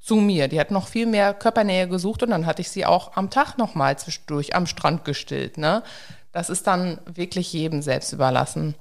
zu mir. Die hat noch viel mehr Körpernähe gesucht und dann hatte ich sie auch am Tag nochmal zwischendurch am Strand gestillt. Ne? Das ist dann wirklich jedem selbst überlassen.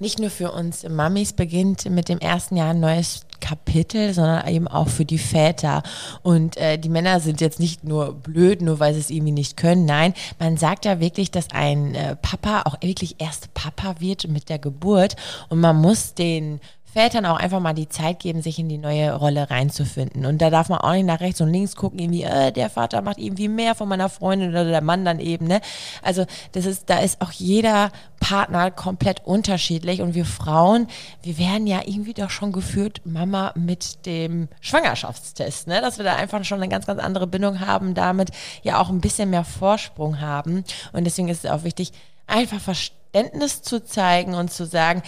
nicht nur für uns Mamis beginnt mit dem ersten Jahr ein neues Kapitel, sondern eben auch für die Väter. Und äh, die Männer sind jetzt nicht nur blöd, nur weil sie es irgendwie nicht können. Nein, man sagt ja wirklich, dass ein äh, Papa auch wirklich erst Papa wird mit der Geburt. Und man muss den Vätern auch einfach mal die Zeit geben, sich in die neue Rolle reinzufinden. Und da darf man auch nicht nach rechts und links gucken, irgendwie, äh, der Vater macht irgendwie mehr von meiner Freundin oder der Mann dann eben, ne? Also, das ist, da ist auch jeder Partner komplett unterschiedlich und wir Frauen, wir werden ja irgendwie doch schon geführt, Mama mit dem Schwangerschaftstest, ne? Dass wir da einfach schon eine ganz, ganz andere Bindung haben, damit ja auch ein bisschen mehr Vorsprung haben. Und deswegen ist es auch wichtig, einfach Verständnis zu zeigen und zu sagen,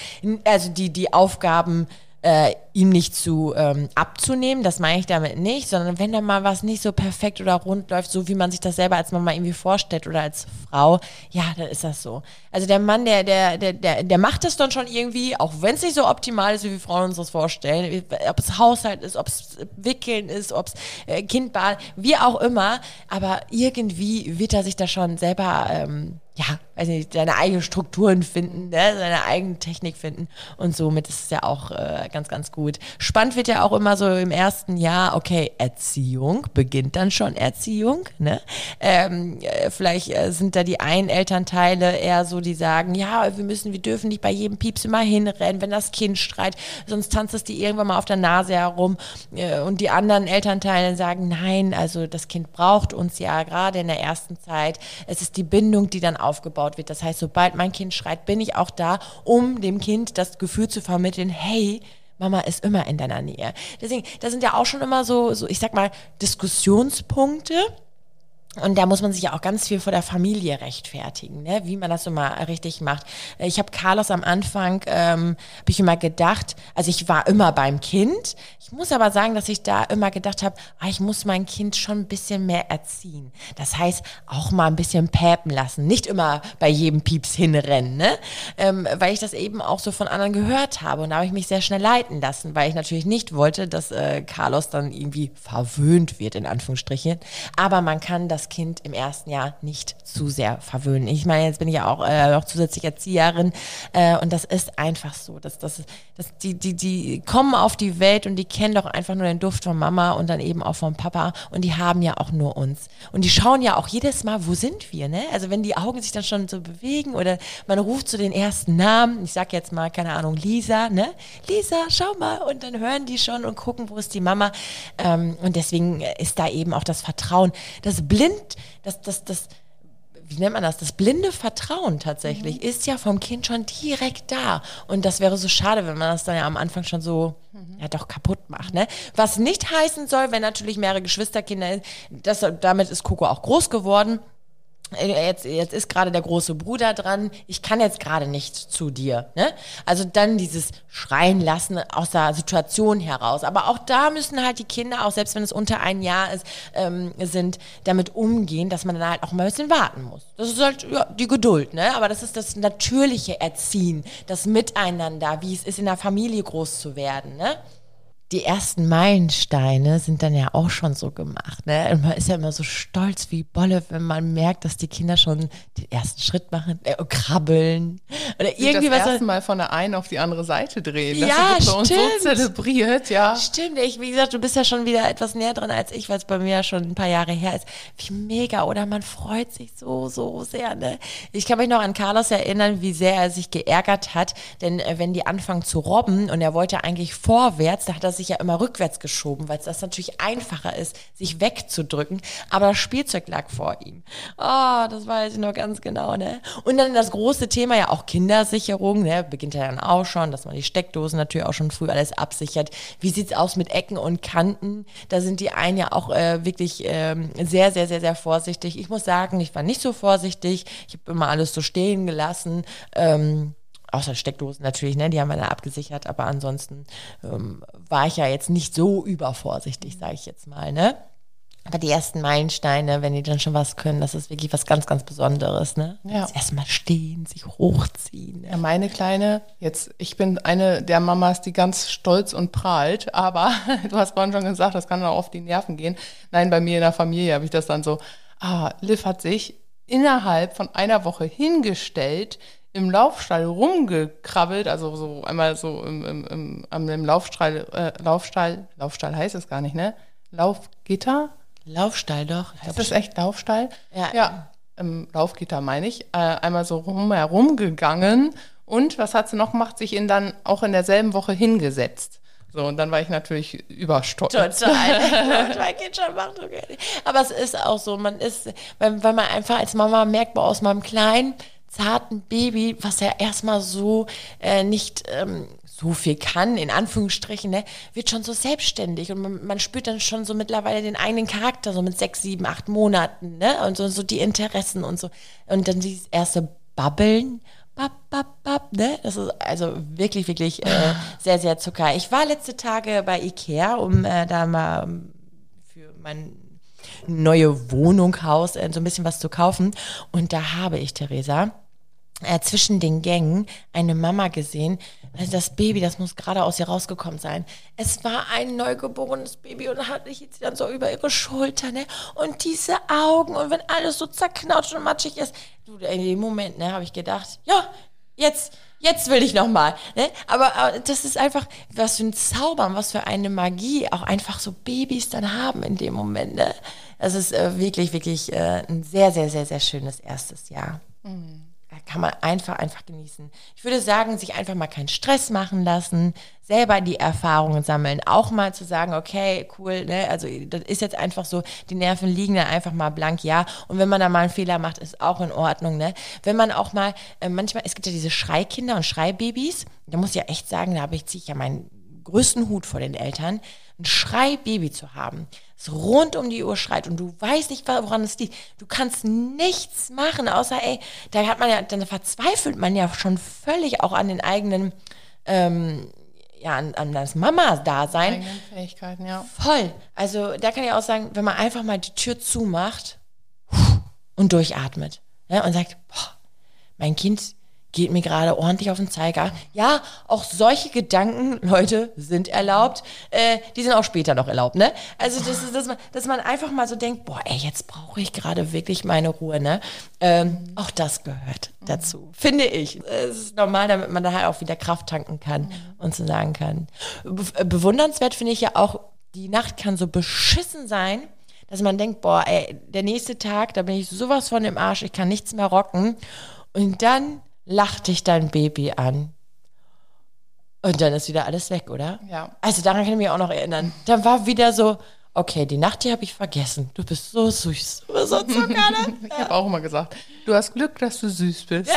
also die, die Aufgaben äh, ihm nicht zu ähm, abzunehmen, das meine ich damit nicht, sondern wenn da mal was nicht so perfekt oder rund läuft, so wie man sich das selber als Mama irgendwie vorstellt oder als Frau, ja, dann ist das so. Also der Mann, der, der, der, der, der macht das dann schon irgendwie, auch wenn es nicht so optimal ist, wie wir Frauen uns das vorstellen, ob es Haushalt ist, ob es Wickeln ist, ob es äh, Kindbad, wie auch immer, aber irgendwie wird er sich da schon selber ähm, ja, weiß nicht, seine eigenen Strukturen finden, ne? seine eigene Technik finden und somit ist es ja auch äh, ganz, ganz gut. Spannend wird ja auch immer so im ersten Jahr, okay, Erziehung, beginnt dann schon Erziehung, ne? Ähm, äh, vielleicht äh, sind da die einen Elternteile eher so, die sagen, ja, wir müssen, wir dürfen nicht bei jedem Pieps immer hinrennen, wenn das Kind schreit, sonst tanzt es die irgendwann mal auf der Nase herum äh, und die anderen Elternteile sagen, nein, also das Kind braucht uns ja gerade in der ersten Zeit. Es ist die Bindung, die dann aufgebaut wird. Das heißt, sobald mein Kind schreit, bin ich auch da, um dem Kind das Gefühl zu vermitteln, hey, Mama ist immer in deiner Nähe. Deswegen, das sind ja auch schon immer so, so ich sag mal, Diskussionspunkte. Und da muss man sich ja auch ganz viel vor der Familie rechtfertigen, ne? wie man das so mal richtig macht. Ich habe Carlos am Anfang, ähm, habe ich immer gedacht, also ich war immer beim Kind. Ich muss aber sagen, dass ich da immer gedacht habe, ah, ich muss mein Kind schon ein bisschen mehr erziehen. Das heißt, auch mal ein bisschen päpen lassen. Nicht immer bei jedem Pieps hinrennen, ne? ähm, weil ich das eben auch so von anderen gehört habe. Und da habe ich mich sehr schnell leiten lassen, weil ich natürlich nicht wollte, dass äh, Carlos dann irgendwie verwöhnt wird, in Anführungsstrichen. Aber man kann das das Kind im ersten Jahr nicht zu sehr verwöhnen. Ich meine, jetzt bin ich ja auch äh, noch zusätzlich Erzieherin äh, und das ist einfach so, dass, dass, dass die, die, die kommen auf die Welt und die kennen doch einfach nur den Duft von Mama und dann eben auch vom Papa und die haben ja auch nur uns. Und die schauen ja auch jedes Mal, wo sind wir, ne? Also wenn die Augen sich dann schon so bewegen oder man ruft zu so den ersten Namen, ich sag jetzt mal, keine Ahnung, Lisa, ne? Lisa, schau mal und dann hören die schon und gucken, wo ist die Mama. Ähm, und deswegen ist da eben auch das Vertrauen, das blind, das, das, das, wie nennt man das? Das blinde Vertrauen tatsächlich mhm. ist ja vom Kind schon direkt da. Und das wäre so schade, wenn man das dann ja am Anfang schon so mhm. ja doch kaputt macht. Ne? Was nicht heißen soll, wenn natürlich mehrere Geschwisterkinder, das, damit ist Coco auch groß geworden jetzt, jetzt ist gerade der große Bruder dran, ich kann jetzt gerade nicht zu dir. Ne? Also dann dieses Schreien lassen aus der Situation heraus. Aber auch da müssen halt die Kinder, auch selbst wenn es unter ein Jahr ist, ähm, sind, damit umgehen, dass man dann halt auch mal ein bisschen warten muss. Das ist halt ja, die Geduld, ne? Aber das ist das natürliche Erziehen, das Miteinander, wie es ist, in der Familie groß zu werden, ne? Die ersten Meilensteine sind dann ja auch schon so gemacht. Ne? Und man ist ja immer so stolz wie Bolle, wenn man merkt, dass die Kinder schon den ersten Schritt machen, äh, krabbeln oder Sich irgendwie das was. erste Mal von der einen auf die andere Seite drehen. Das ja, wird bei uns so zelebriert, ja. Stimmt. Ich, wie gesagt, du bist ja schon wieder etwas näher dran als ich, weil es bei mir ja schon ein paar Jahre her ist. Wie mega, oder? Man freut sich so, so sehr. Ne? Ich kann mich noch an Carlos erinnern, wie sehr er sich geärgert hat, denn äh, wenn die anfangen zu robben und er wollte eigentlich vorwärts, da hat er sich ja immer rückwärts geschoben, weil es das natürlich einfacher ist, sich wegzudrücken. Aber das Spielzeug lag vor ihm. Oh, das weiß ich noch ganz genau, ne? Und dann das große Thema ja auch Kindersicherung, ne? Beginnt ja dann auch schon, dass man die Steckdosen natürlich auch schon früh alles absichert. Wie sieht's aus mit Ecken und Kanten? Da sind die einen ja auch äh, wirklich ähm, sehr, sehr, sehr, sehr vorsichtig. Ich muss sagen, ich war nicht so vorsichtig. Ich habe immer alles so stehen gelassen. Ähm, außer Steckdosen natürlich, ne, die haben wir da abgesichert, aber ansonsten ähm, war ich ja jetzt nicht so übervorsichtig, sage ich jetzt mal, ne? Aber die ersten Meilensteine, wenn die dann schon was können, das ist wirklich was ganz, ganz Besonderes, ne? Ja. Erstmal stehen, sich hochziehen. Ne? Ja, meine Kleine, jetzt, ich bin eine der Mamas, die ganz stolz und prahlt, aber du hast vorhin schon gesagt, das kann auch auf die Nerven gehen. Nein, bei mir in der Familie habe ich das dann so, ah, Liv hat sich innerhalb von einer Woche hingestellt, im Laufstall rumgekrabbelt, also so einmal so im, im, im, am Laufstall, äh, Laufstall, Laufstall heißt es gar nicht, ne? Laufgitter? Laufstall doch. Ist das echt Laufstall? Ja. Ja, im Laufgitter meine ich. Äh, einmal so rumherum gegangen und was hat sie noch gemacht? Sich in dann auch in derselben Woche hingesetzt. So, und dann war ich natürlich überstolz. Total. mein Kind schon macht okay. Aber es ist auch so, man ist, weil, weil man einfach als Mama merkt, aus meinem Kleinen, zarten Baby, was ja erstmal so äh, nicht ähm, so viel kann, in Anführungsstrichen, ne, wird schon so selbstständig und man, man, spürt dann schon so mittlerweile den eigenen Charakter, so mit sechs, sieben, acht Monaten, ne, und so, so die Interessen und so. Und dann dieses erste Babbeln, bap, bap, bap, ne, das ist also wirklich, wirklich äh, sehr, sehr Zucker. Ich war letzte Tage bei Ikea, um äh, da mal für mein neue Wohnung, Haus, äh, so ein bisschen was zu kaufen. Und da habe ich, Theresa, äh, zwischen den Gängen eine Mama gesehen. Also das Baby, das muss gerade aus ihr rausgekommen sein. Es war ein neugeborenes Baby und hat ich jetzt dann so über ihre Schulter, ne? Und diese Augen und wenn alles so zerknautscht und matschig ist. Du, in dem Moment, ne, habe ich gedacht, ja, jetzt, jetzt will ich noch mal. Ne? Aber, aber das ist einfach, was für ein Zaubern, was für eine Magie auch einfach so Babys dann haben in dem Moment. Ne? Das ist äh, wirklich, wirklich äh, ein sehr, sehr, sehr, sehr schönes erstes Jahr. Mhm kann man einfach, einfach genießen. Ich würde sagen, sich einfach mal keinen Stress machen lassen, selber die Erfahrungen sammeln, auch mal zu sagen, okay, cool, ne, also das ist jetzt einfach so, die Nerven liegen dann einfach mal blank, ja. Und wenn man da mal einen Fehler macht, ist auch in Ordnung, ne. Wenn man auch mal, äh, manchmal, es gibt ja diese Schreikinder und Schreibabys, da muss ich ja echt sagen, da habe ich, ziehe ich ja meinen größten Hut vor den Eltern, ein Schreibaby zu haben, das rund um die Uhr schreit und du weißt nicht, woran es liegt. Du kannst nichts machen, außer, ey, da hat man ja, dann verzweifelt man ja schon völlig auch an den eigenen, ähm, ja, an, an das Mama-Dasein. Fähigkeiten, ja. Voll. Also da kann ich auch sagen, wenn man einfach mal die Tür zumacht und durchatmet ja, und sagt, boah, mein Kind geht mir gerade ordentlich auf den Zeiger. Ja, auch solche Gedanken, Leute, sind erlaubt. Äh, die sind auch später noch erlaubt, ne? Also, das ist, dass man, dass man einfach mal so denkt, boah, ey, jetzt brauche ich gerade wirklich meine Ruhe, ne? Ähm, auch das gehört dazu, finde ich. Es ist normal, damit man daher auch wieder Kraft tanken kann und so sagen kann. Be bewundernswert finde ich ja auch, die Nacht kann so beschissen sein, dass man denkt, boah, ey, der nächste Tag, da bin ich sowas von im Arsch, ich kann nichts mehr rocken. Und dann lacht dich dein Baby an. Und dann ist wieder alles weg, oder? Ja. Also daran kann ich mich auch noch erinnern. Da war wieder so, okay, die Nacht, die habe ich vergessen. Du bist so süß. Du bist so Zucker, ne? Ich habe auch immer gesagt, du hast Glück, dass du süß bist.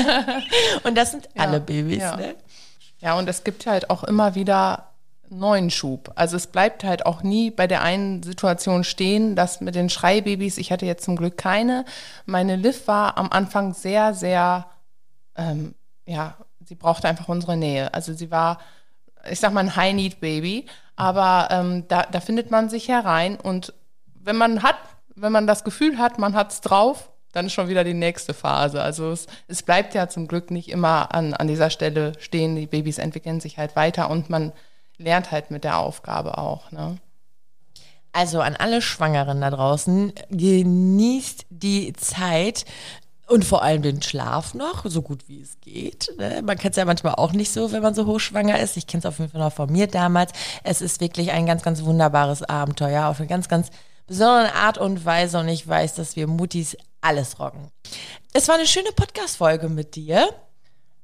Und das sind alle Ja, Babys, ja. ne? Ja, und es gibt halt auch immer wieder neuen Schub. Also es bleibt halt auch nie bei der einen Situation stehen, dass mit den Schreibabys, ich hatte jetzt zum Glück keine. Meine Liv war am Anfang sehr, sehr, ähm, ja, sie brauchte einfach unsere Nähe. Also sie war, ich sag mal, ein High-Need-Baby, aber ähm, da, da findet man sich herein und wenn man hat, wenn man das Gefühl hat, man hat's drauf, dann ist schon wieder die nächste Phase. Also es, es bleibt ja zum Glück nicht immer an, an dieser Stelle stehen. Die Babys entwickeln sich halt weiter und man lernt halt mit der Aufgabe auch. Ne? Also an alle Schwangeren da draußen, genießt die Zeit und vor allem den Schlaf noch, so gut wie es geht. Ne? Man kennt es ja manchmal auch nicht so, wenn man so hochschwanger ist. Ich kenne es auf jeden Fall noch von mir damals. Es ist wirklich ein ganz, ganz wunderbares Abenteuer auf eine ganz, ganz besondere Art und Weise und ich weiß, dass wir Mutis alles rocken. Es war eine schöne Podcast-Folge mit dir.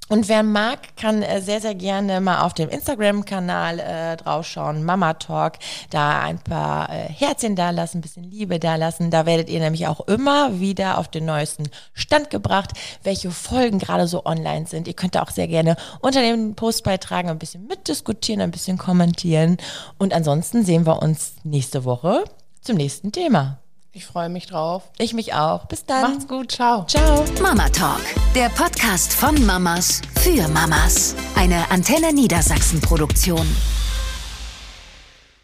Und wer mag, kann äh, sehr, sehr gerne mal auf dem Instagram-Kanal äh, draufschauen, Mama Talk, da ein paar äh, Herzchen da lassen, ein bisschen Liebe da lassen. Da werdet ihr nämlich auch immer wieder auf den neuesten Stand gebracht, welche Folgen gerade so online sind. Ihr könnt da auch sehr gerne unter den Postbeitragen ein bisschen mitdiskutieren, ein bisschen kommentieren. Und ansonsten sehen wir uns nächste Woche zum nächsten Thema. Ich freue mich drauf. Ich mich auch. Bis dann. Macht's gut, ciao. Ciao. Mama Talk, der Podcast von Mamas für Mamas. Eine Antenne Niedersachsen Produktion.